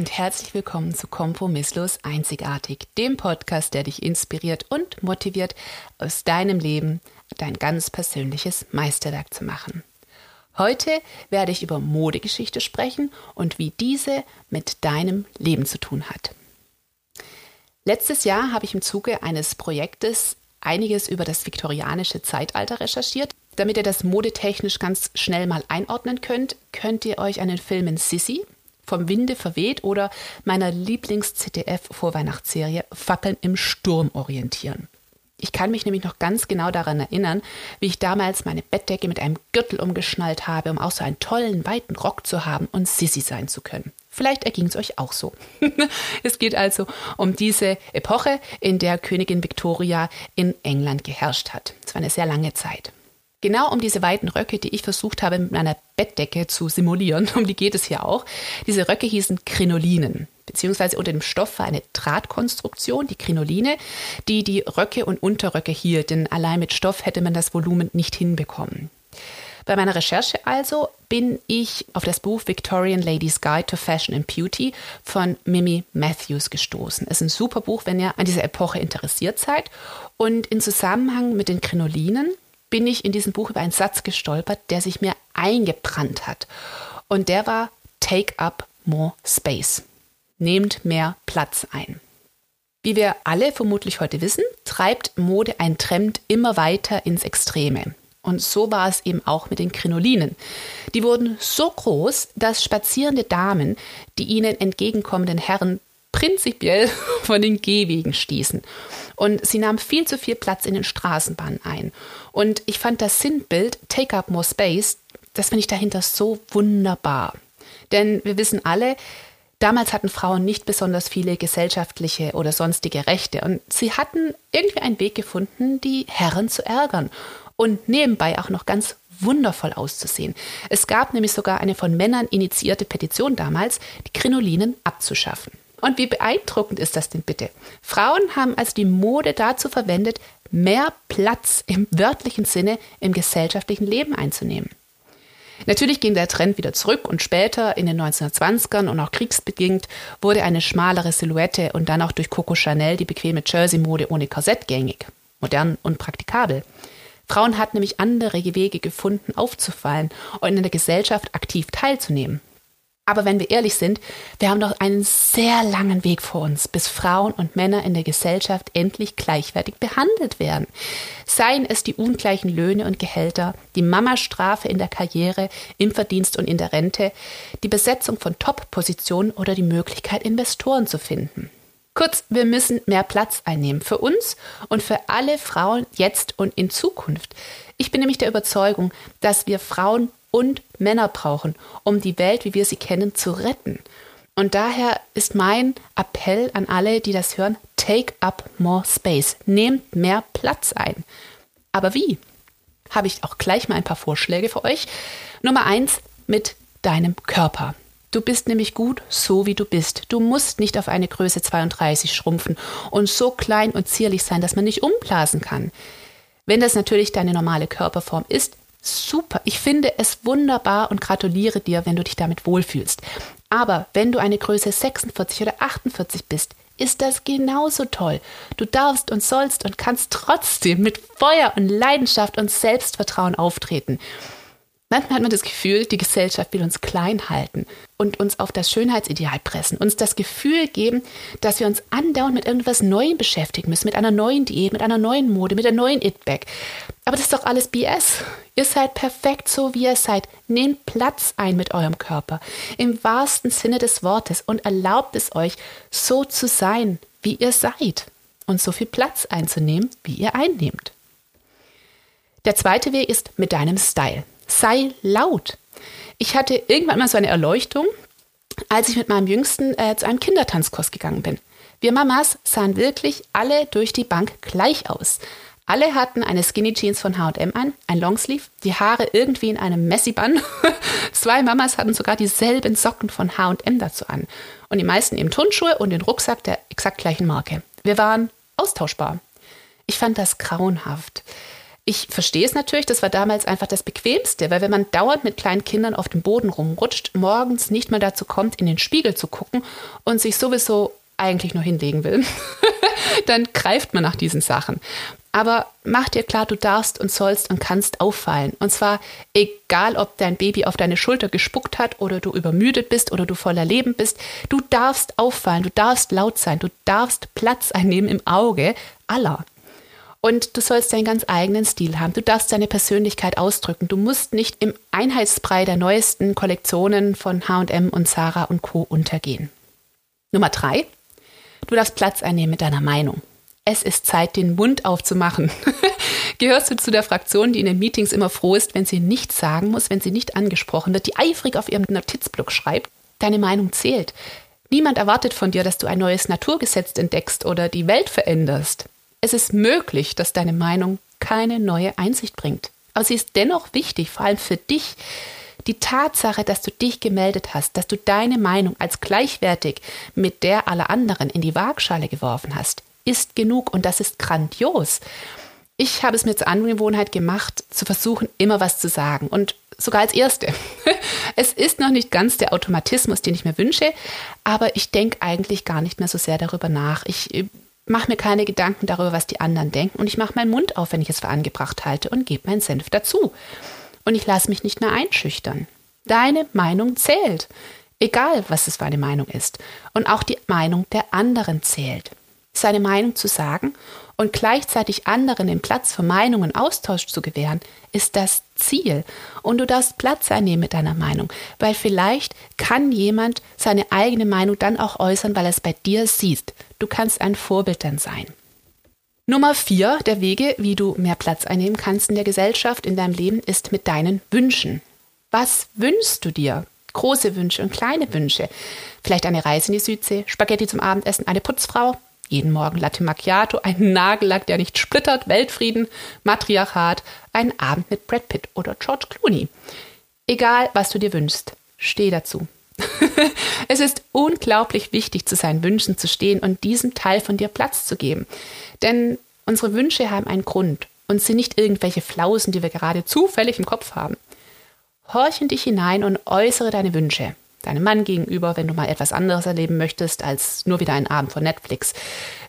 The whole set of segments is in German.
und herzlich willkommen zu Kompromisslos Einzigartig, dem Podcast, der dich inspiriert und motiviert, aus deinem Leben dein ganz persönliches Meisterwerk zu machen. Heute werde ich über Modegeschichte sprechen und wie diese mit deinem Leben zu tun hat. Letztes Jahr habe ich im Zuge eines Projektes einiges über das viktorianische Zeitalter recherchiert. Damit ihr das modetechnisch ganz schnell mal einordnen könnt, könnt ihr euch an den Filmen Sissy vom Winde verweht oder meiner Lieblings-ZDF-Vorweihnachtsserie Fackeln im Sturm orientieren. Ich kann mich nämlich noch ganz genau daran erinnern, wie ich damals meine Bettdecke mit einem Gürtel umgeschnallt habe, um auch so einen tollen, weiten Rock zu haben und Sissy sein zu können. Vielleicht erging es euch auch so. es geht also um diese Epoche, in der Königin Victoria in England geherrscht hat. Es war eine sehr lange Zeit. Genau um diese weiten Röcke, die ich versucht habe mit meiner Bettdecke zu simulieren, um die geht es hier auch. Diese Röcke hießen Krinolinen, beziehungsweise unter dem Stoff war eine Drahtkonstruktion, die Krinoline, die die Röcke und Unterröcke hielt, denn allein mit Stoff hätte man das Volumen nicht hinbekommen. Bei meiner Recherche also bin ich auf das Buch Victorian Ladies Guide to Fashion and Beauty von Mimi Matthews gestoßen. Es ist ein super Buch, wenn ihr an dieser Epoche interessiert seid. Und in Zusammenhang mit den Krinolinen bin ich in diesem Buch über einen Satz gestolpert, der sich mir eingebrannt hat. Und der war Take up more space. Nehmt mehr Platz ein. Wie wir alle vermutlich heute wissen, treibt Mode ein Trend immer weiter ins Extreme. Und so war es eben auch mit den Krinolinen. Die wurden so groß, dass spazierende Damen die ihnen entgegenkommenden Herren prinzipiell von den Gehwegen stießen. Und sie nahm viel zu viel Platz in den Straßenbahnen ein. Und ich fand das Sinnbild Take Up More Space, das finde ich dahinter so wunderbar. Denn wir wissen alle, damals hatten Frauen nicht besonders viele gesellschaftliche oder sonstige Rechte. Und sie hatten irgendwie einen Weg gefunden, die Herren zu ärgern. Und nebenbei auch noch ganz wundervoll auszusehen. Es gab nämlich sogar eine von Männern initiierte Petition damals, die Krinolinen abzuschaffen. Und wie beeindruckend ist das denn bitte? Frauen haben also die Mode dazu verwendet, mehr Platz im wörtlichen Sinne im gesellschaftlichen Leben einzunehmen. Natürlich ging der Trend wieder zurück und später in den 1920ern und auch kriegsbedingt wurde eine schmalere Silhouette und dann auch durch Coco Chanel die bequeme Jersey-Mode ohne Korsett gängig, modern und praktikabel. Frauen hatten nämlich andere Wege gefunden, aufzufallen und in der Gesellschaft aktiv teilzunehmen. Aber wenn wir ehrlich sind, wir haben doch einen sehr langen Weg vor uns, bis Frauen und Männer in der Gesellschaft endlich gleichwertig behandelt werden. Seien es die ungleichen Löhne und Gehälter, die Mamastrafe in der Karriere, im Verdienst und in der Rente, die Besetzung von Top-Positionen oder die Möglichkeit, Investoren zu finden. Kurz, wir müssen mehr Platz einnehmen für uns und für alle Frauen jetzt und in Zukunft. Ich bin nämlich der Überzeugung, dass wir Frauen und Männer brauchen, um die Welt, wie wir sie kennen, zu retten. Und daher ist mein Appell an alle, die das hören, take up more space. Nehmt mehr Platz ein. Aber wie? Habe ich auch gleich mal ein paar Vorschläge für euch. Nummer eins, mit deinem Körper. Du bist nämlich gut so, wie du bist. Du musst nicht auf eine Größe 32 schrumpfen und so klein und zierlich sein, dass man nicht umblasen kann. Wenn das natürlich deine normale Körperform ist, super. Ich finde es wunderbar und gratuliere dir, wenn du dich damit wohlfühlst. Aber wenn du eine Größe 46 oder 48 bist, ist das genauso toll. Du darfst und sollst und kannst trotzdem mit Feuer und Leidenschaft und Selbstvertrauen auftreten. Manchmal hat man das Gefühl, die Gesellschaft will uns klein halten und uns auf das Schönheitsideal pressen, uns das Gefühl geben, dass wir uns andauernd mit irgendwas Neuem beschäftigen müssen, mit einer neuen Diät, mit einer neuen Mode, mit der neuen It-Bag. Aber das ist doch alles BS. Ihr seid perfekt so, wie ihr seid. Nehmt Platz ein mit eurem Körper, im wahrsten Sinne des Wortes und erlaubt es euch, so zu sein, wie ihr seid und so viel Platz einzunehmen, wie ihr einnehmt. Der zweite Weg ist mit deinem Style sei laut. Ich hatte irgendwann mal so eine Erleuchtung, als ich mit meinem Jüngsten äh, zu einem Kindertanzkurs gegangen bin. Wir Mamas sahen wirklich alle durch die Bank gleich aus. Alle hatten eine Skinny Jeans von H&M an, ein Longsleeve, die Haare irgendwie in einem Messi-Bun. Zwei Mamas hatten sogar dieselben Socken von H&M dazu an. Und die meisten eben Turnschuhe und den Rucksack der exakt gleichen Marke. Wir waren austauschbar. Ich fand das grauenhaft. Ich verstehe es natürlich, das war damals einfach das Bequemste, weil wenn man dauernd mit kleinen Kindern auf dem Boden rumrutscht, morgens nicht mal dazu kommt, in den Spiegel zu gucken und sich sowieso eigentlich nur hinlegen will, dann greift man nach diesen Sachen. Aber mach dir klar, du darfst und sollst und kannst auffallen. Und zwar egal, ob dein Baby auf deine Schulter gespuckt hat oder du übermüdet bist oder du voller Leben bist. Du darfst auffallen, du darfst laut sein, du darfst Platz einnehmen im Auge aller. Und du sollst deinen ganz eigenen Stil haben. Du darfst deine Persönlichkeit ausdrücken. Du musst nicht im Einheitsbrei der neuesten Kollektionen von HM und Zara und Co. untergehen. Nummer drei. Du darfst Platz einnehmen mit deiner Meinung. Es ist Zeit, den Mund aufzumachen. Gehörst du zu der Fraktion, die in den Meetings immer froh ist, wenn sie nichts sagen muss, wenn sie nicht angesprochen wird, die eifrig auf ihrem Notizblock schreibt? Deine Meinung zählt. Niemand erwartet von dir, dass du ein neues Naturgesetz entdeckst oder die Welt veränderst. Es ist möglich, dass deine Meinung keine neue Einsicht bringt. Aber sie ist dennoch wichtig, vor allem für dich. Die Tatsache, dass du dich gemeldet hast, dass du deine Meinung als gleichwertig mit der aller anderen in die Waagschale geworfen hast, ist genug und das ist grandios. Ich habe es mir zur Angewohnheit gemacht, zu versuchen, immer was zu sagen und sogar als Erste. Es ist noch nicht ganz der Automatismus, den ich mir wünsche, aber ich denke eigentlich gar nicht mehr so sehr darüber nach. Ich äh, mache mir keine Gedanken darüber, was die anderen denken und ich mache meinen Mund auf, wenn ich es für angebracht halte und gebe meinen Senf dazu. Und ich lasse mich nicht mehr einschüchtern. Deine Meinung zählt, egal was es für eine Meinung ist. Und auch die Meinung der anderen zählt. Seine Meinung zu sagen und gleichzeitig anderen den Platz für Meinungen Austausch zu gewähren, ist das Ziel. Und du darfst Platz einnehmen mit deiner Meinung, weil vielleicht kann jemand seine eigene Meinung dann auch äußern, weil er es bei dir sieht. Du kannst ein Vorbild dann sein. Nummer vier der Wege, wie du mehr Platz einnehmen kannst in der Gesellschaft, in deinem Leben, ist mit deinen Wünschen. Was wünschst du dir? Große Wünsche und kleine Wünsche. Vielleicht eine Reise in die Südsee, Spaghetti zum Abendessen, eine Putzfrau, jeden Morgen Latte Macchiato, ein Nagellack, der nicht splittert, Weltfrieden, Matriarchat, ein Abend mit Brad Pitt oder George Clooney. Egal, was du dir wünschst, steh dazu. es ist unglaublich wichtig, zu seinen Wünschen zu stehen und diesem Teil von dir Platz zu geben. Denn unsere Wünsche haben einen Grund und sind nicht irgendwelche Flausen, die wir gerade zufällig im Kopf haben. Horch in dich hinein und äußere deine Wünsche. Deinem Mann gegenüber, wenn du mal etwas anderes erleben möchtest als nur wieder einen Abend von Netflix.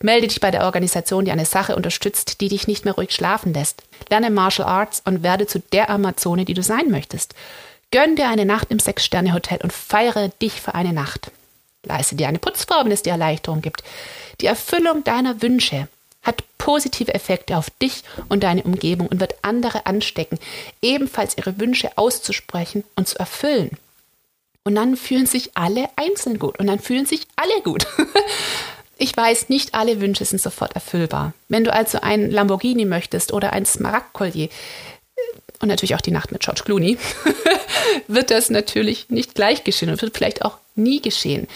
Melde dich bei der Organisation, die eine Sache unterstützt, die dich nicht mehr ruhig schlafen lässt. Lerne Martial Arts und werde zu der Amazone, die du sein möchtest. Gönn dir eine Nacht im Sechs-Sterne-Hotel und feiere dich für eine Nacht. Leiste dir eine Putzfrau, wenn es dir Erleichterung gibt. Die Erfüllung deiner Wünsche hat positive Effekte auf dich und deine Umgebung und wird andere anstecken, ebenfalls ihre Wünsche auszusprechen und zu erfüllen. Und dann fühlen sich alle einzeln gut und dann fühlen sich alle gut. Ich weiß, nicht alle Wünsche sind sofort erfüllbar. Wenn du also ein Lamborghini möchtest oder ein Smaragdkollier, und natürlich auch die Nacht mit George Clooney, wird das natürlich nicht gleich geschehen und wird vielleicht auch nie geschehen.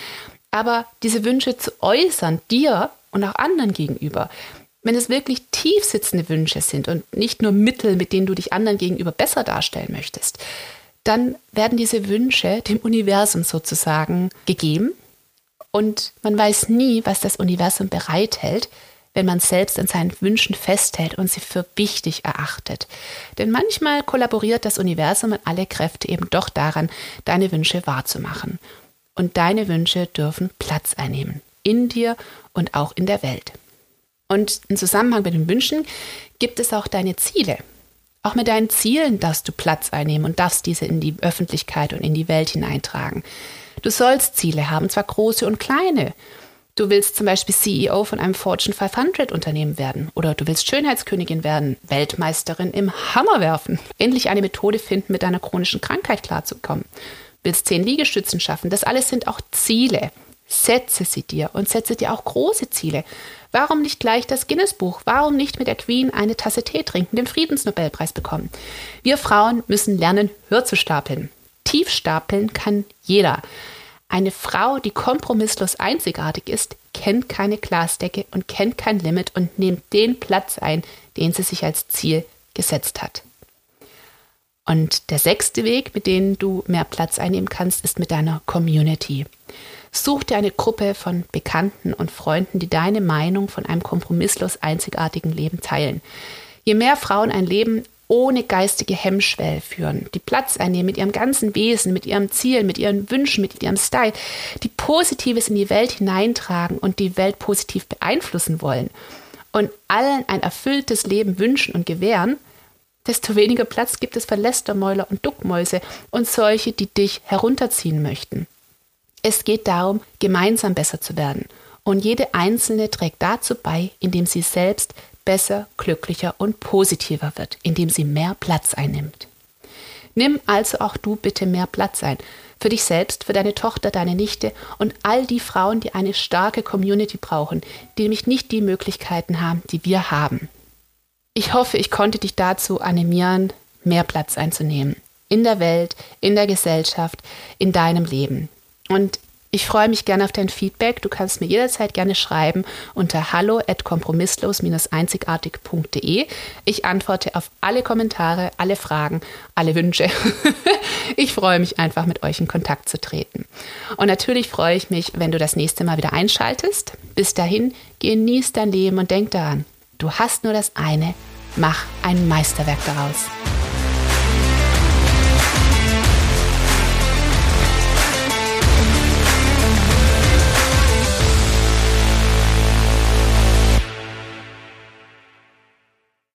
Aber diese Wünsche zu äußern, dir und auch anderen gegenüber, wenn es wirklich tief sitzende Wünsche sind und nicht nur Mittel, mit denen du dich anderen gegenüber besser darstellen möchtest, dann werden diese Wünsche dem Universum sozusagen gegeben. Und man weiß nie, was das Universum bereithält, wenn man selbst an seinen Wünschen festhält und sie für wichtig erachtet. Denn manchmal kollaboriert das Universum und alle Kräfte eben doch daran, deine Wünsche wahrzumachen. Und deine Wünsche dürfen Platz einnehmen. In dir und auch in der Welt. Und im Zusammenhang mit den Wünschen gibt es auch deine Ziele. Auch mit deinen Zielen darfst du Platz einnehmen und darfst diese in die Öffentlichkeit und in die Welt hineintragen. Du sollst Ziele haben, zwar große und kleine. Du willst zum Beispiel CEO von einem Fortune 500 Unternehmen werden oder du willst Schönheitskönigin werden, Weltmeisterin im Hammerwerfen, endlich eine Methode finden, mit deiner chronischen Krankheit klarzukommen, willst zehn Liegestützen schaffen. Das alles sind auch Ziele. Setze sie dir und setze dir auch große Ziele. Warum nicht gleich das Guinness-Buch? Warum nicht mit der Queen eine Tasse Tee trinken, den Friedensnobelpreis bekommen? Wir Frauen müssen lernen, höher zu stapeln. Tief stapeln kann jeder. Eine Frau, die kompromisslos einzigartig ist, kennt keine Glasdecke und kennt kein Limit und nimmt den Platz ein, den sie sich als Ziel gesetzt hat. Und der sechste Weg, mit dem du mehr Platz einnehmen kannst, ist mit deiner Community. Such dir eine Gruppe von Bekannten und Freunden, die deine Meinung von einem kompromisslos einzigartigen Leben teilen. Je mehr Frauen ein Leben ohne geistige Hemmschwelle führen, die Platz einnehmen mit ihrem ganzen Wesen, mit ihrem Ziel, mit ihren Wünschen, mit ihrem Style, die Positives in die Welt hineintragen und die Welt positiv beeinflussen wollen und allen ein erfülltes Leben wünschen und gewähren, desto weniger Platz gibt es für Lästermäuler und Duckmäuse und solche, die dich herunterziehen möchten. Es geht darum, gemeinsam besser zu werden. Und jede Einzelne trägt dazu bei, indem sie selbst besser, glücklicher und positiver wird, indem sie mehr Platz einnimmt. Nimm also auch du bitte mehr Platz ein. Für dich selbst, für deine Tochter, deine Nichte und all die Frauen, die eine starke Community brauchen, die nämlich nicht die Möglichkeiten haben, die wir haben. Ich hoffe, ich konnte dich dazu animieren, mehr Platz einzunehmen. In der Welt, in der Gesellschaft, in deinem Leben. Und ich freue mich gerne auf dein Feedback. Du kannst mir jederzeit gerne schreiben unter hallo at kompromisslos-einzigartig.de. Ich antworte auf alle Kommentare, alle Fragen, alle Wünsche. ich freue mich einfach, mit euch in Kontakt zu treten. Und natürlich freue ich mich, wenn du das nächste Mal wieder einschaltest. Bis dahin, genieß dein Leben und denk daran, du hast nur das eine. Mach ein Meisterwerk daraus.